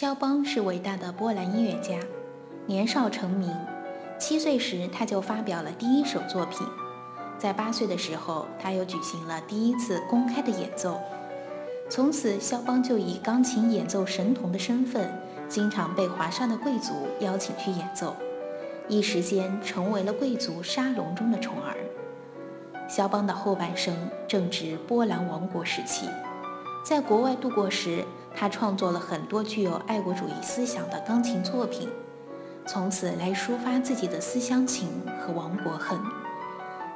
肖邦是伟大的波兰音乐家，年少成名。七岁时，他就发表了第一首作品。在八岁的时候，他又举行了第一次公开的演奏。从此，肖邦就以钢琴演奏神童的身份，经常被华沙的贵族邀请去演奏，一时间成为了贵族沙龙中的宠儿。肖邦的后半生正值波兰王国时期，在国外度过时。他创作了很多具有爱国主义思想的钢琴作品，从此来抒发自己的思乡情和亡国恨。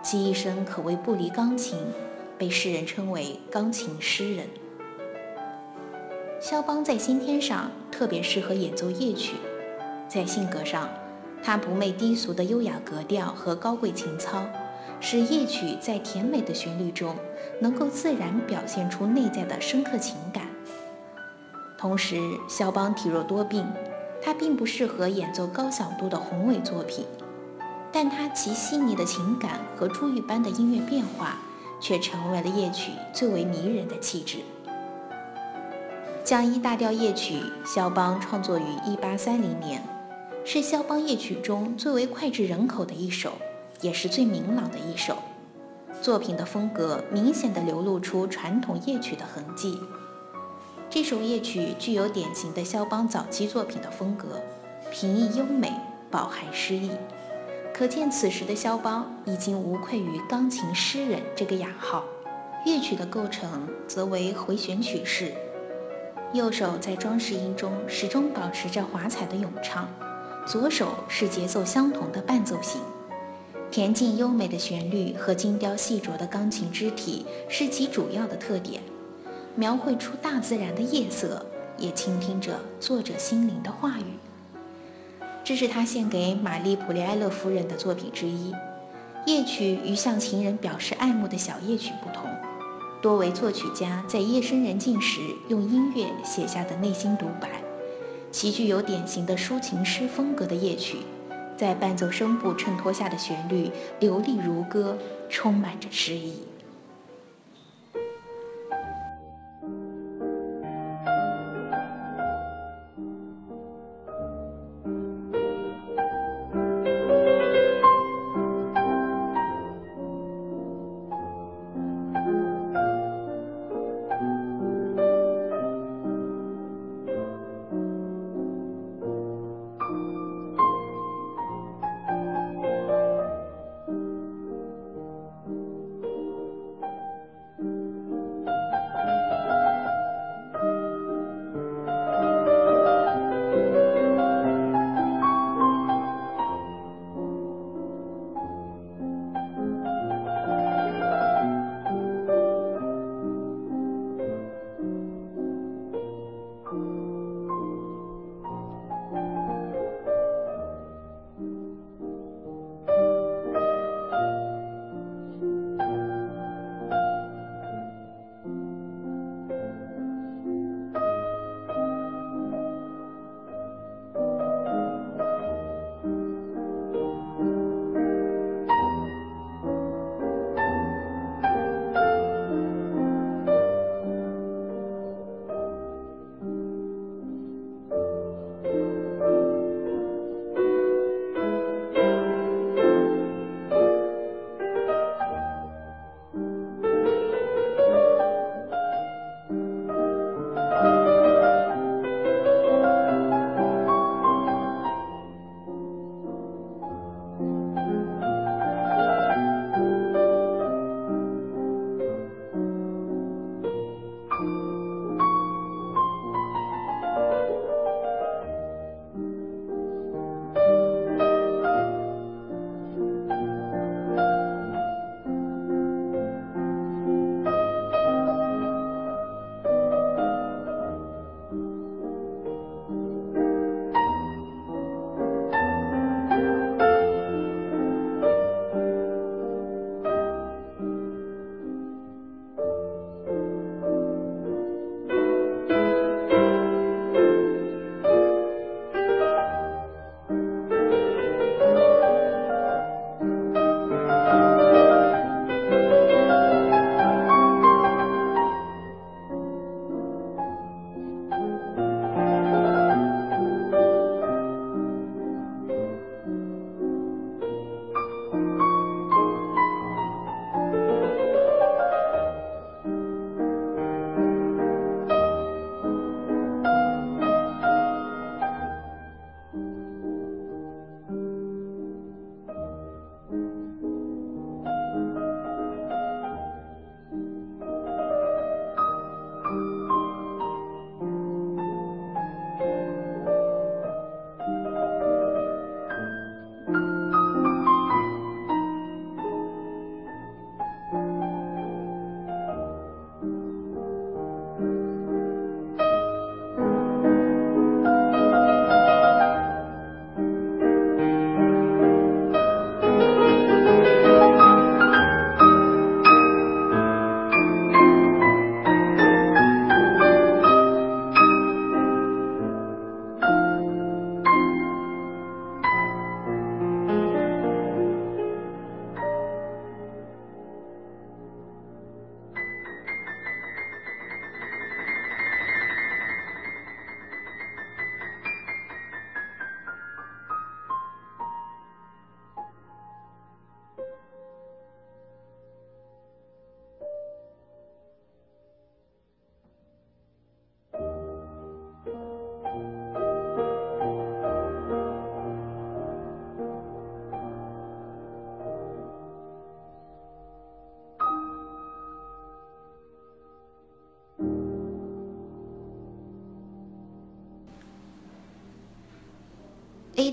其一生可谓不离钢琴，被世人称为“钢琴诗人”。肖邦在先天上特别适合演奏夜曲，在性格上，他不媚低俗的优雅格调和高贵情操，使夜曲在甜美的旋律中能够自然表现出内在的深刻情感。同时，肖邦体弱多病，他并不适合演奏高响度的宏伟作品，但他其细腻的情感和珠玉般的音乐变化，却成为了夜曲最为迷人的气质。降一大调夜曲，肖邦创作于1830年，是肖邦夜曲中最为脍炙人口的一首，也是最明朗的一首。作品的风格明显地流露出传统夜曲的痕迹。这首夜曲具有典型的肖邦早期作品的风格，平易优美，饱含诗意。可见此时的肖邦已经无愧于“钢琴诗人”这个雅号。乐曲的构成则为回旋曲式，右手在装饰音中始终保持着华彩的咏唱，左手是节奏相同的伴奏型。恬静优美的旋律和精雕细琢的钢琴肢体是其主要的特点。描绘出大自然的夜色，也倾听着作者心灵的话语。这是他献给玛丽普列埃勒夫人的作品之一。夜曲与向情人表示爱慕的小夜曲不同，多为作曲家在夜深人静时用音乐写下的内心独白。其具有典型的抒情诗风格的夜曲，在伴奏声部衬托下的旋律流利如歌，充满着诗意。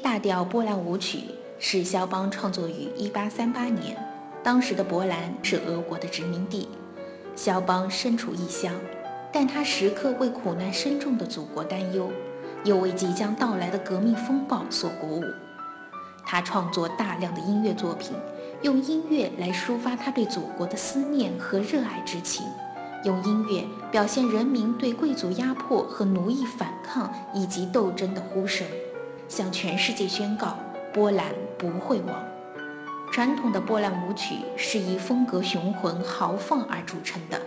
大调波兰舞曲是肖邦创作于1838年，当时的波兰是俄国的殖民地，肖邦身处异乡，但他时刻为苦难深重的祖国担忧，又为即将到来的革命风暴所鼓舞。他创作大量的音乐作品，用音乐来抒发他对祖国的思念和热爱之情，用音乐表现人民对贵族压迫和奴役反抗以及斗争的呼声。向全世界宣告，波兰不会亡。传统的波兰舞曲是以风格雄浑豪放而著称的，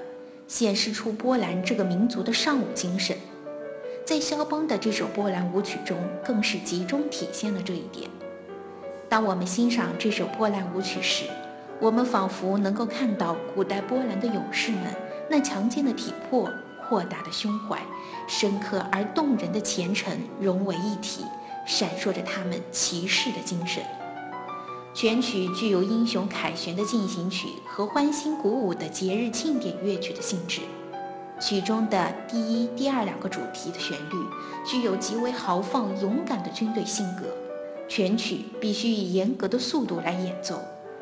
显示出波兰这个民族的尚武精神。在肖邦的这首波兰舞曲中，更是集中体现了这一点。当我们欣赏这首波兰舞曲时，我们仿佛能够看到古代波兰的勇士们那强健的体魄、豁达的胸怀、深刻而动人的虔诚融为一体。闪烁着他们骑士的精神。全曲具有英雄凯旋的进行曲和欢欣鼓舞的节日庆典乐曲的性质。曲中的第一、第二两个主题的旋律具有极为豪放、勇敢的军队性格。全曲必须以严格的速度来演奏，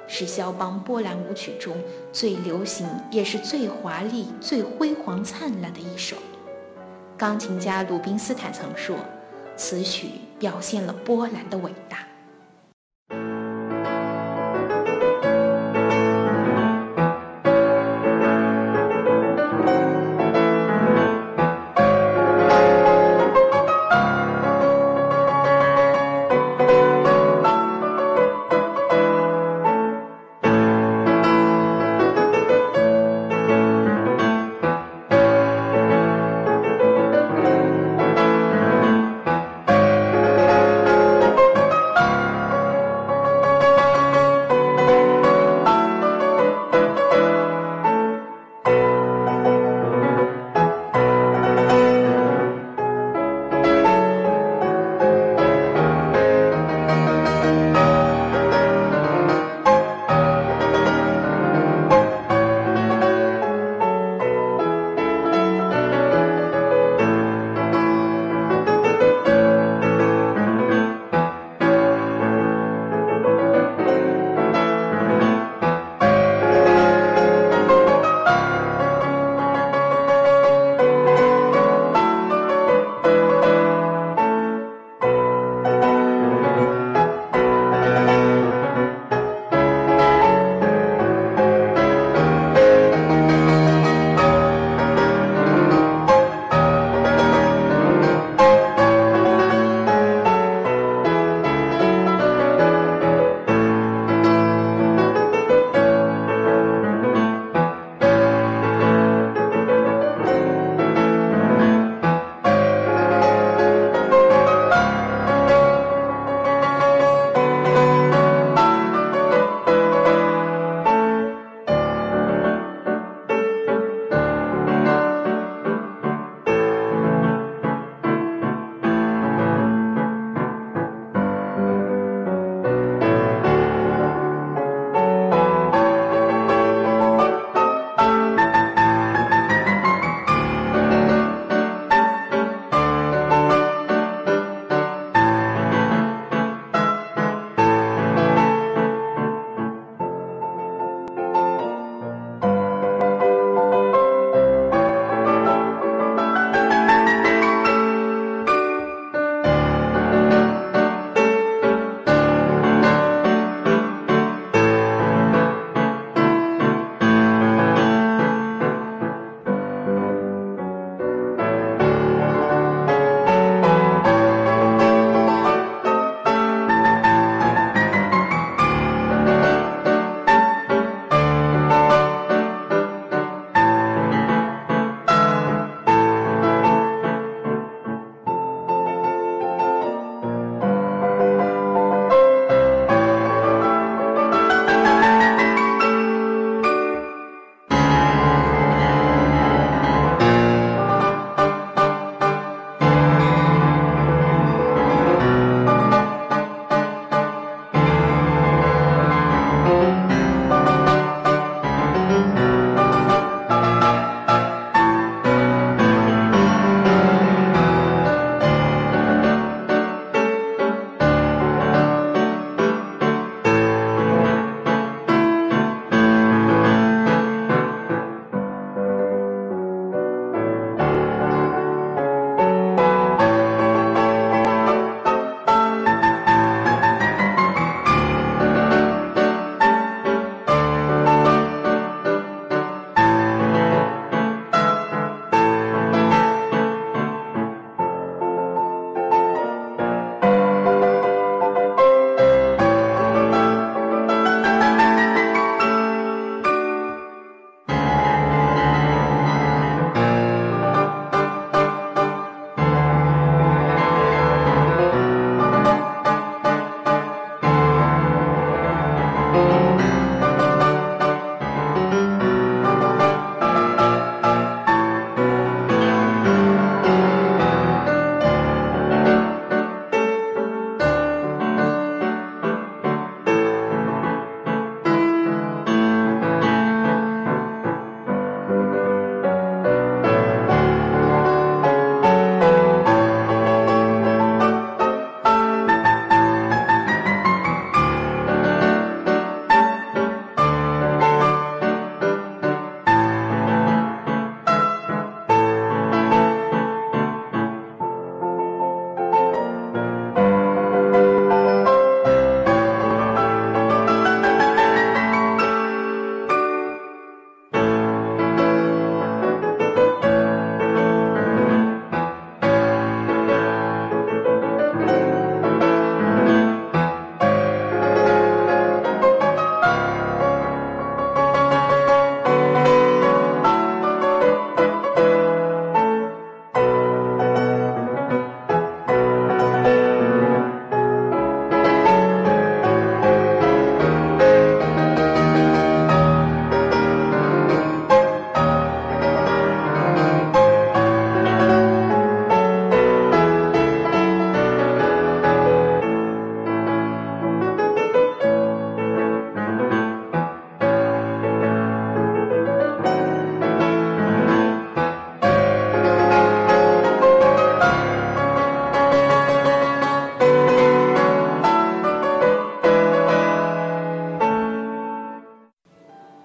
是肖邦波兰舞曲中最流行也是最华丽、最辉煌灿烂的一首。钢琴家鲁宾斯坦曾说。此曲表现了波兰的伟大。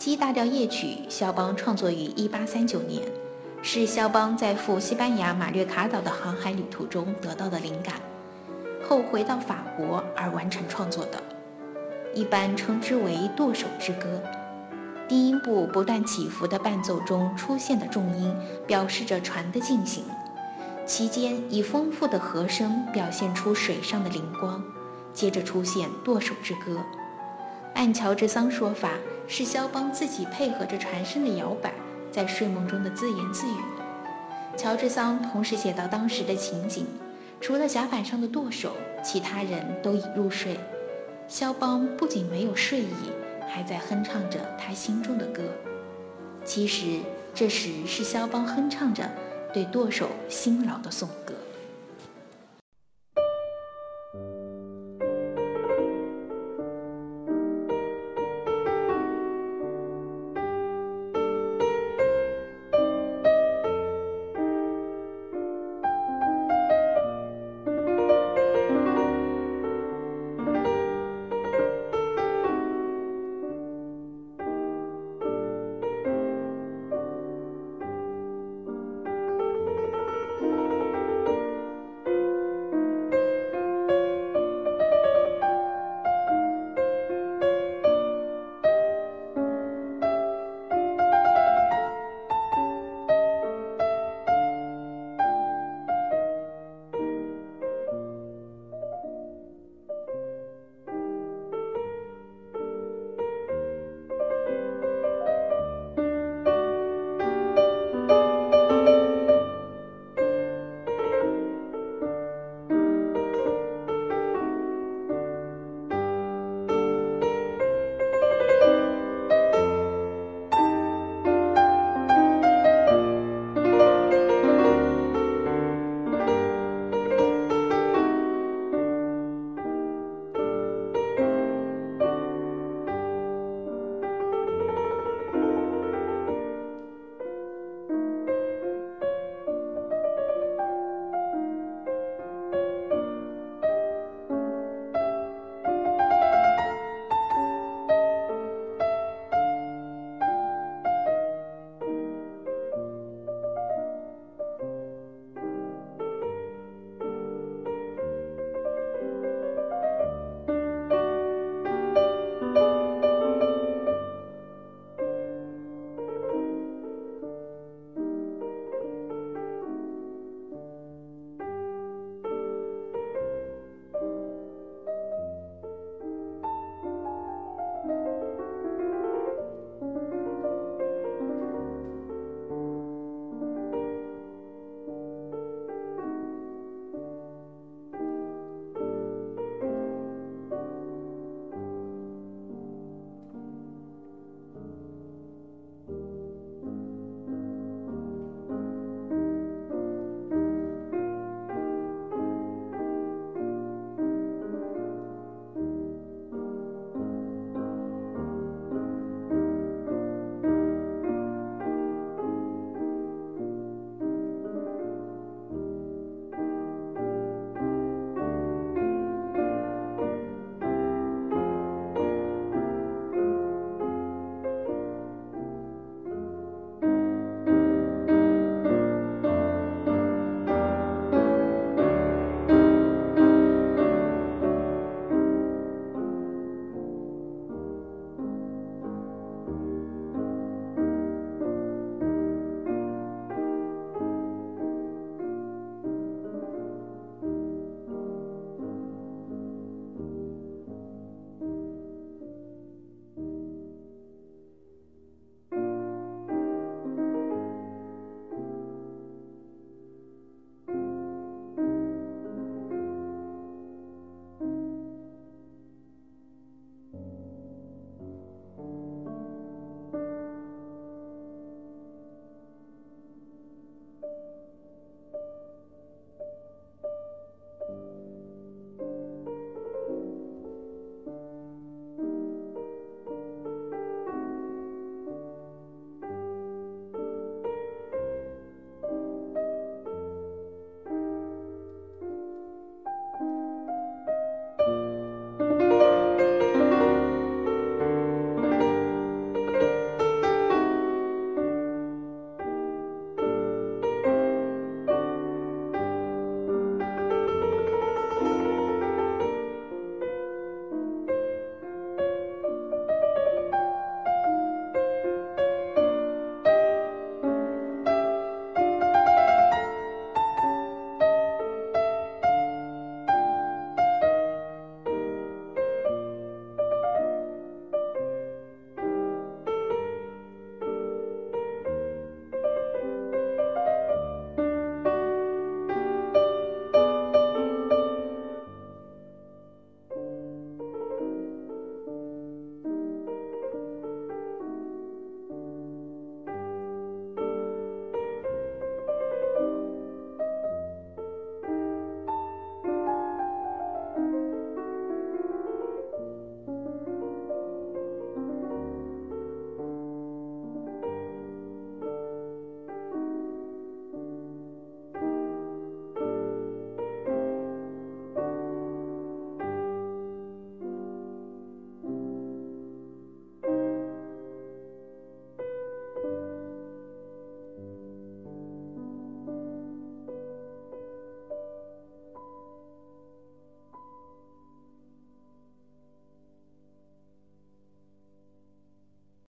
D 大调夜曲》，肖邦创作于1839年，是肖邦在赴西班牙马略卡岛的航海旅途中得到的灵感，后回到法国而完成创作的，一般称之为《舵手之歌》。低音部不断起伏的伴奏中出现的重音，表示着船的进行，其间以丰富的和声表现出水上的灵光，接着出现《舵手之歌》。按乔治桑说法，是肖邦自己配合着船身的摇摆，在睡梦中的自言自语。乔治桑同时写到当时的情景：除了甲板上的舵手，其他人都已入睡。肖邦不仅没有睡意，还在哼唱着他心中的歌。其实，这时是肖邦哼唱着对舵手辛劳的颂歌。